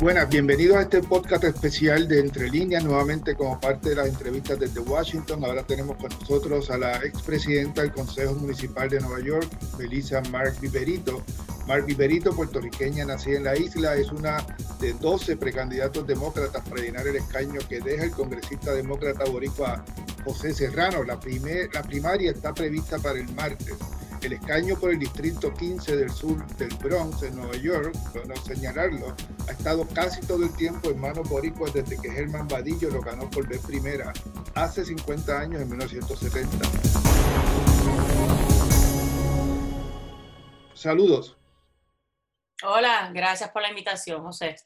Buenas, bienvenidos a este podcast especial de Entre Líneas, nuevamente como parte de las entrevistas desde Washington. Ahora tenemos con nosotros a la expresidenta del Consejo Municipal de Nueva York, Melissa Mark Viverito. Mark Viverito, puertorriqueña, nacida en la isla, es una de 12 precandidatos demócratas para llenar el escaño que deja el congresista demócrata boricua José Serrano. La, primer, la primaria está prevista para el martes. El escaño por el distrito 15 del sur del Bronx, en Nueva York, para señalarlo, ha estado casi todo el tiempo en manos boricuas desde que Germán Vadillo lo ganó por vez primera hace 50 años, en 1970. Saludos. Hola, gracias por la invitación, José.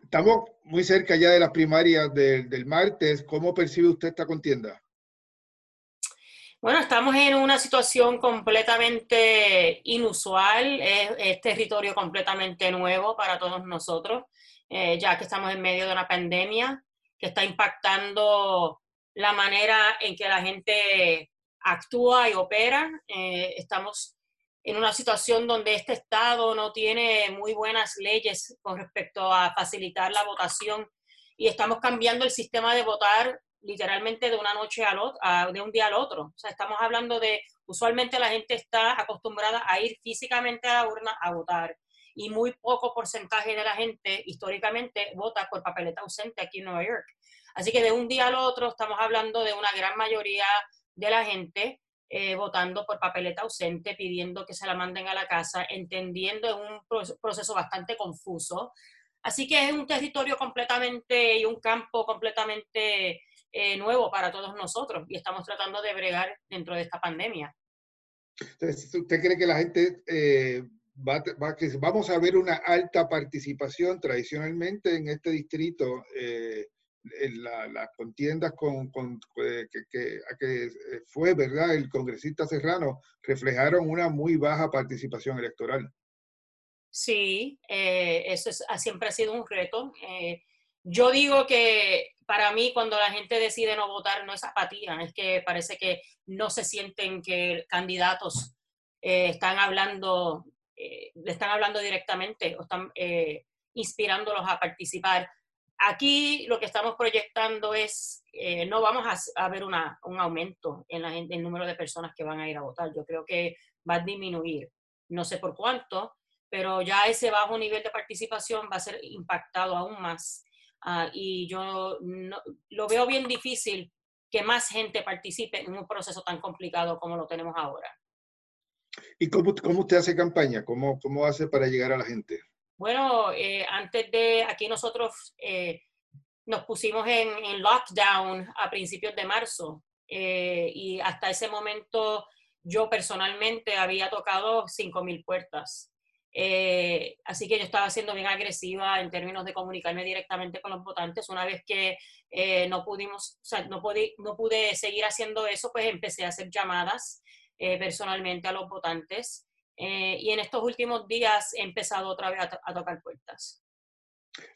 Estamos muy cerca ya de las primarias del, del martes. ¿Cómo percibe usted esta contienda? Bueno, estamos en una situación completamente inusual, es, territorio completamente nuevo para todos nosotros, eh, ya que estamos en medio de una pandemia que está impactando la manera en que la gente actúa y opera. Eh, estamos en una situación donde este Estado no tiene muy buenas leyes con respecto a facilitar la votación y estamos cambiando el sistema de votar literalmente de una noche al otro, de un día al otro. O sea, estamos hablando de, usualmente la gente está acostumbrada a ir físicamente a la urna a votar y muy poco porcentaje de la gente históricamente vota por papeleta ausente aquí en Nueva York. Así que de un día al otro estamos hablando de una gran mayoría de la gente eh, votando por papeleta ausente, pidiendo que se la manden a la casa, entendiendo en un proceso bastante confuso. Así que es un territorio completamente y un campo completamente eh, nuevo para todos nosotros y estamos tratando de bregar dentro de esta pandemia. ¿Usted cree que la gente eh, va, va, que vamos a ver una alta participación tradicionalmente en este distrito? Eh, en las contiendas con, con que, que, que, fue, ¿verdad? El congresista Serrano reflejaron una muy baja participación electoral. Sí, eso es, siempre ha sido un reto. Yo digo que para mí cuando la gente decide no votar no es apatía, es que parece que no se sienten que candidatos eh, están hablando, eh, le están hablando directamente o están eh, inspirándolos a participar. Aquí lo que estamos proyectando es, no vamos a, ver una, un aumento en el número de personas que van a ir a votar. Yo creo que va a disminuir. No sé por cuánto, pero ya ese bajo nivel de participación va a ser impactado aún más Ah, y yo lo veo bien difícil que más gente participe en un proceso tan complicado como lo tenemos ahora. ¿Y cómo, cómo usted hace campaña? ¿Cómo, ¿Cómo hace para llegar a la gente? Bueno, eh, antes de aquí nosotros eh, nos pusimos en, en, lockdown a principios de marzo eh, y hasta ese momento yo personalmente había tocado 5.000 puertas. Eh, así que yo estaba siendo bien agresiva en términos de comunicarme directamente con los votantes. Una vez que eh, no pudimos, o sea, no, pude, no pude seguir haciendo eso, pues empecé a hacer llamadas eh, personalmente a los votantes. y en estos últimos días he empezado otra vez a, tocar puertas.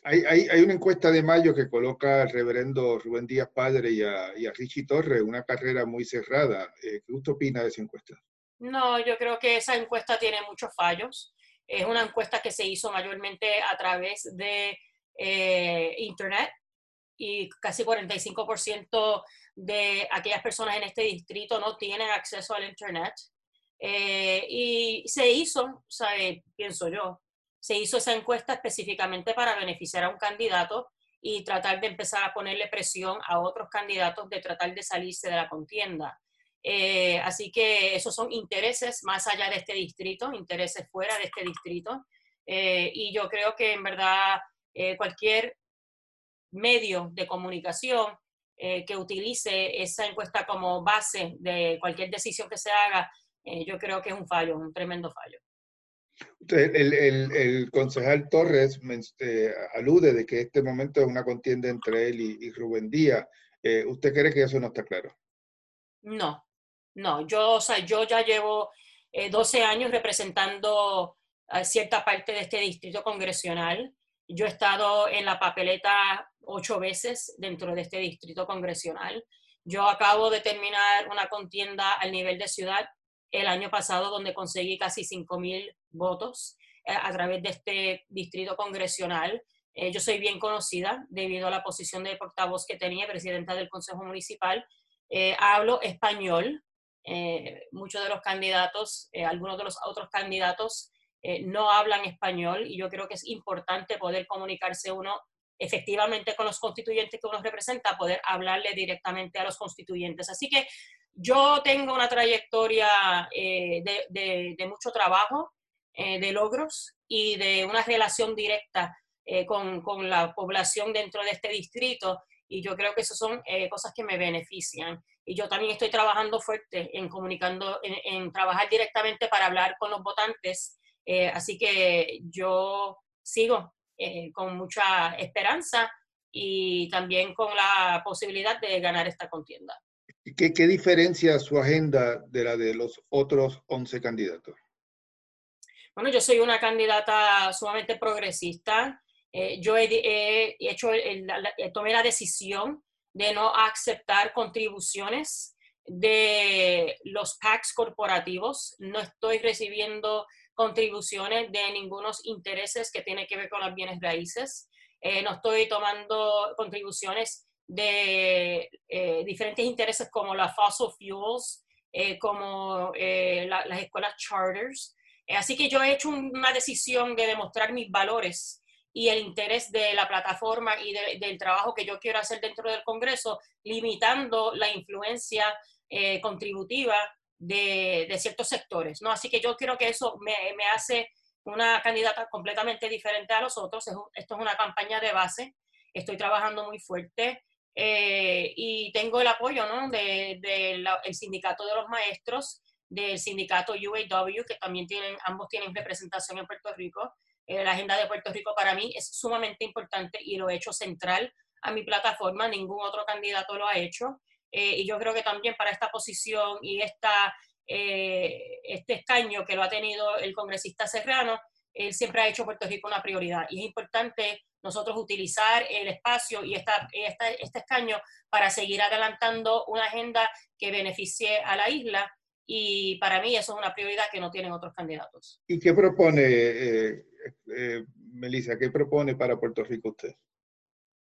Hay, hay, hay, una encuesta de mayo que coloca al reverendo Rubén Díaz Padre y a, y a Richie Torres, una carrera muy cerrada. ¿Qué usted opina de esa encuesta? No, yo creo que esa encuesta tiene muchos fallos. Es una encuesta que se hizo mayormente a través de eh, Internet y casi 45% de aquellas personas en este distrito no tienen acceso al Internet. Eh, y se hizo, sabe, pienso yo, se hizo esa encuesta específicamente para beneficiar a un candidato y tratar de empezar a ponerle presión a otros candidatos de tratar de salirse de la contienda. Eh, así que esos son intereses más allá de este distrito, intereses fuera de este distrito. Eh, y yo creo que en verdad eh, cualquier medio de comunicación que utilice esa encuesta como base de cualquier decisión que se haga, yo creo que es un fallo, un tremendo fallo. El, el, el concejal Torres alude de que este momento es una contienda entre él y, y Rubén Díaz. ¿Usted cree que eso no está claro? No, no, yo, o sea, yo ya llevo 12 eh, años representando a cierta parte de este distrito congresional. Yo he estado en la papeleta ocho veces dentro de este distrito congresional. Yo acabo de terminar una contienda al nivel de ciudad el año pasado donde conseguí casi 5.000 votos eh, a través de este distrito congresional. yo soy bien conocida debido a la posición de portavoz que tenía, presidenta del Consejo Municipal. hablo español. Muchos de los candidatos, algunos de los otros candidatos no hablan español y yo creo que es importante poder comunicarse uno efectivamente con los constituyentes que uno representa, poder hablarle directamente a los constituyentes. Así que yo tengo una trayectoria eh, de, mucho trabajo, eh, de logros y de una relación directa eh, con, la población dentro de este distrito y yo creo que esas son cosas que me benefician. Y yo también estoy trabajando fuerte en comunicando, en trabajar directamente para hablar con los votantes. así que yo sigo eh, con mucha esperanza y también con la posibilidad de ganar esta contienda. ¿Qué, qué diferencia su agenda de la de los otros 11 candidatos? Bueno, yo soy una candidata sumamente progresista. Eh, yo he, hecho, tomé la decisión de no aceptar contribuciones de los PACs corporativos. No estoy recibiendo contribuciones de ningunos intereses que tienen que ver con los bienes raíces. Eh, no estoy tomando contribuciones de eh, diferentes intereses como las fossil fuels, eh, como las escuelas charters. así que yo he hecho una decisión de demostrar mis valores y el interés de la plataforma y del trabajo que yo quiero hacer dentro del Congreso, limitando la influencia contributiva de, ciertos sectores, ¿no? Así que yo creo que eso me, hace una candidata completamente diferente a los otros. esto es una campaña de base, estoy trabajando muy fuerte eh, y tengo el apoyo ¿no? del de, sindicato de los maestros, del sindicato UAW, que también tienen, ambos tienen representación en Puerto Rico. Eh, la agenda de Puerto Rico para mí es sumamente importante y lo he hecho central a mi plataforma, ningún otro candidato lo ha hecho. Eh, y yo creo que también para esta posición y esta, eh, este escaño que lo ha tenido el congresista Serrano, él siempre ha hecho Puerto Rico una prioridad. Y es importante nosotros utilizar el espacio y esta, este escaño para seguir adelantando una agenda que beneficie a la isla. Y para mí eso es una prioridad que no tienen otros candidatos. ¿Y qué propone, eh, Melissa, qué propone para Puerto Rico usted?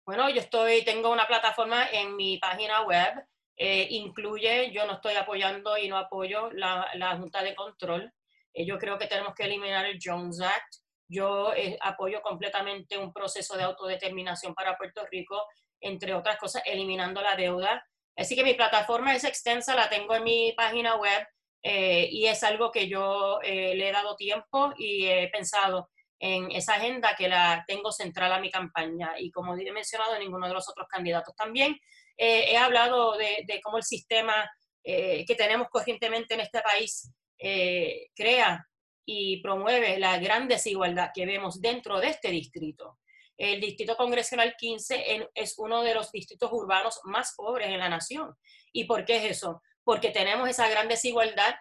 Bueno, yo estoy, tengo una plataforma en mi página web eh, incluye, yo no estoy apoyando y no apoyo la, la Junta de Control. Eh, yo creo que tenemos que eliminar el Jones Act. Yo eh, apoyo completamente un proceso de autodeterminación para Puerto Rico, entre otras cosas, eliminando la deuda. Así que mi plataforma es extensa, la tengo en mi página web y es algo que yo le he dado tiempo y he pensado en esa agenda que la tengo central a mi campaña. Y como he mencionado, ninguno de los otros candidatos también. Eh, he hablado de, cómo el sistema eh, que tenemos corrientemente en este país eh, crea y promueve la gran desigualdad que vemos dentro de este distrito. El distrito congresional 15 es uno de los distritos urbanos más pobres en la nación. ¿Y por qué es eso? Porque tenemos esa gran desigualdad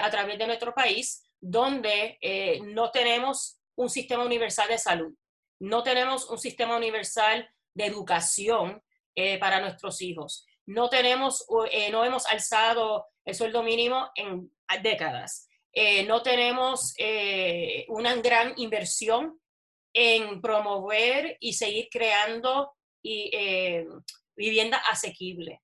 a través de nuestro país, donde no tenemos un sistema universal de salud, no tenemos un sistema universal de educación, eh, para nuestros hijos. No tenemos, eh, no hemos alzado el sueldo mínimo en décadas. Eh, no tenemos una gran inversión en promover y seguir creando y, vivienda asequible.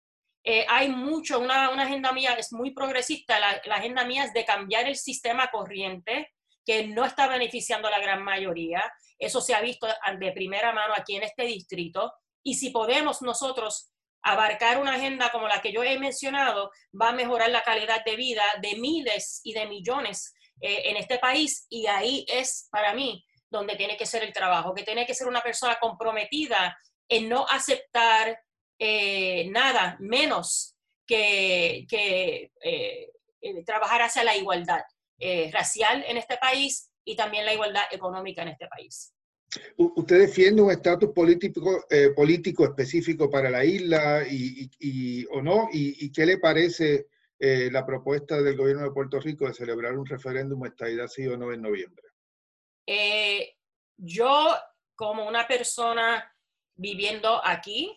Hay mucho, una, agenda mía es muy progresista, la, la, agenda mía es de cambiar el sistema corriente que no está beneficiando a la gran mayoría. Eso se ha visto de primera mano aquí en este distrito. Y si podemos nosotros abarcar una agenda como la que yo he mencionado, va a mejorar la calidad de vida de miles y de millones eh, en este país. Y ahí es para mí donde tiene que ser el trabajo, que tiene que ser una persona comprometida en no aceptar eh, nada menos que, eh, trabajar hacia la igualdad racial en este país y también la igualdad económica en este país. ¿Usted defiende un estatus político, eh, político específico para la isla y, o no? ¿Y, qué le parece eh, la propuesta del gobierno de Puerto Rico de celebrar un referéndum estadidad sí o no en noviembre? Eh, yo, como una persona viviendo aquí,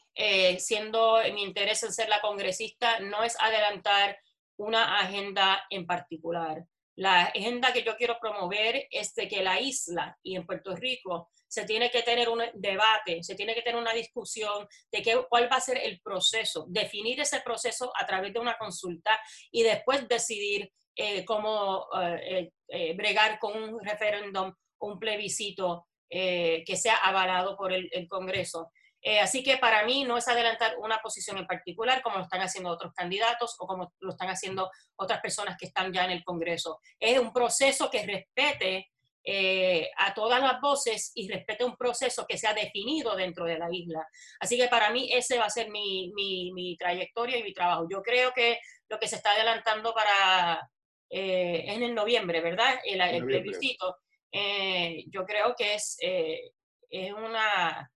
siendo mi interés en ser la congresista, no es adelantar una agenda en particular. La agenda que yo quiero promover es de que la isla y en Puerto Rico se tiene que tener un debate, se tiene que tener una discusión de qué, cuál va a ser el proceso, definir ese proceso a través de una consulta y después decidir eh, cómo eh, eh, bregar con un referéndum un plebiscito que sea avalado por el, el Congreso. así que para mí no es adelantar una posición en particular como lo están haciendo otros candidatos o como lo están haciendo otras personas que están ya en el Congreso. Es un proceso que respete a todas las voces y respete un proceso que se ha definido dentro de la isla. Así que para mí ese va a ser mi, mi, mi trayectoria y mi trabajo. Yo creo que lo que se está adelantando para eh, en el noviembre, ¿verdad? El, el plebiscito. Eh, yo creo que es, eh, es una,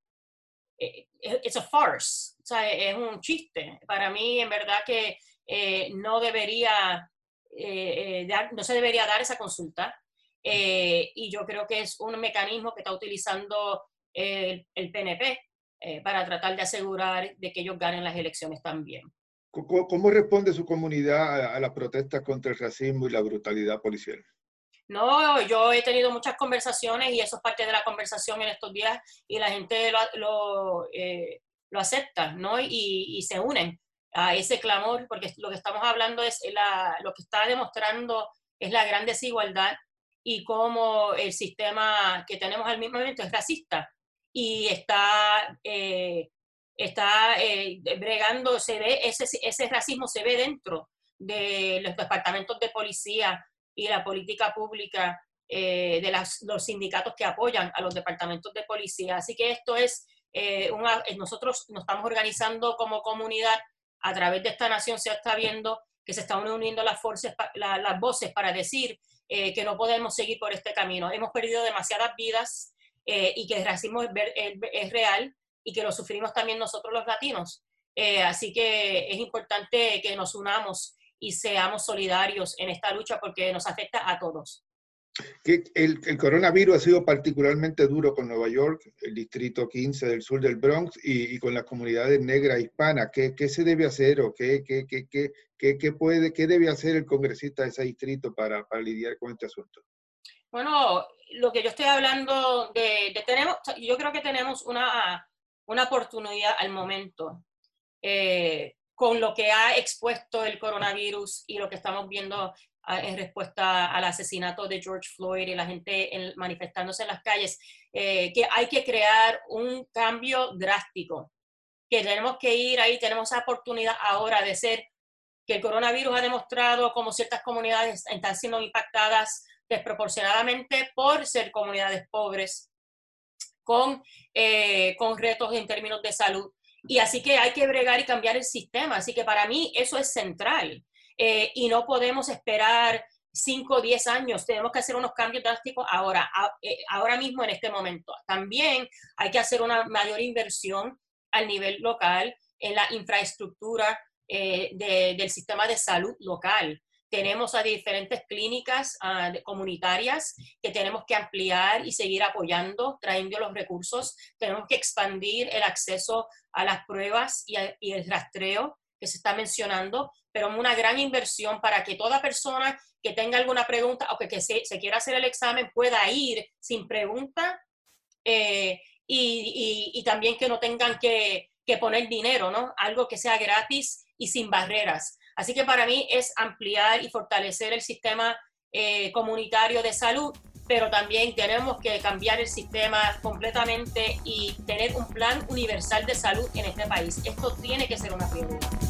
es a farce, o sea, es un chiste. Para mí, en verdad que no debería, no se debería dar esa consulta. y yo creo que es un mecanismo que está utilizando el, el PNP para tratar de asegurar de que ellos ganen las elecciones también. ¿Cómo, responde su comunidad a, las protestas contra el racismo y la brutalidad policial? No, yo he tenido muchas conversaciones y eso es parte de la conversación en estos días y la gente lo, lo, eh, acepta, ¿no? Y, y, se unen a ese clamor, porque lo que estamos hablando es, la, lo que está demostrando es la gran desigualdad y cómo el sistema que tenemos al mismo momento es racista y está eh, está eh, bregando, se ve, ese, ese racismo se ve dentro de los departamentos de policía y la política pública eh, de las, los sindicatos que apoyan a los departamentos de policía. Así que esto es, eh, una, nosotros nos estamos organizando como comunidad, a través de esta nación se está viendo que se están uniendo las, fuerzas, las voces para decir que no podemos seguir por este camino. Hemos perdido demasiadas vidas y que el racismo es, es real y que lo sufrimos también nosotros los latinos. Eh, así que es importante que nos unamos y seamos solidarios en esta lucha porque nos afecta a todos. El, el, coronavirus ha sido particularmente duro con Nueva York, el distrito 15 del sur del Bronx y, y con las comunidades negras hispanas. ¿Qué, ¿Qué, se debe hacer o qué, qué, qué, qué, puede, qué debe hacer el congresista de ese distrito para, para, lidiar con este asunto? Bueno, lo que yo estoy hablando de, de tenemos, yo creo que tenemos una una oportunidad al momento eh, con lo que ha expuesto el coronavirus y lo que estamos viendo ah, en respuesta al asesinato de George Floyd y la gente manifestándose en las calles, eh, que hay que crear un cambio drástico, que tenemos que ir ahí, tenemos esa oportunidad ahora de ser, que el coronavirus ha demostrado cómo ciertas comunidades están siendo impactadas desproporcionadamente por ser comunidades pobres, con, eh, con retos en términos de salud. Y así que hay que bregar y cambiar el sistema. Así que para mí eso es central. Eh, y no podemos esperar 5 o 10 años. Tenemos que hacer unos cambios drásticos ahora, eh, ahora mismo en este momento. También hay que hacer una mayor inversión al nivel local en la infraestructura del sistema de salud local tenemos a diferentes clínicas uh, comunitarias que tenemos que ampliar y seguir apoyando, trayendo los recursos. Tenemos que expandir el acceso a las pruebas y, a, y el rastreo que se está mencionando, pero una gran inversión para que toda persona que tenga alguna pregunta o que, que se, se, quiera hacer el examen pueda ir sin pregunta eh, y, y, y, también que no tengan que, que poner dinero, ¿no? Algo que sea gratis y sin barreras. Así que para mí es ampliar y fortalecer el sistema eh, comunitario de salud, pero también tenemos que cambiar el sistema completamente y tener un plan universal de salud en este país. Esto tiene que ser una prioridad.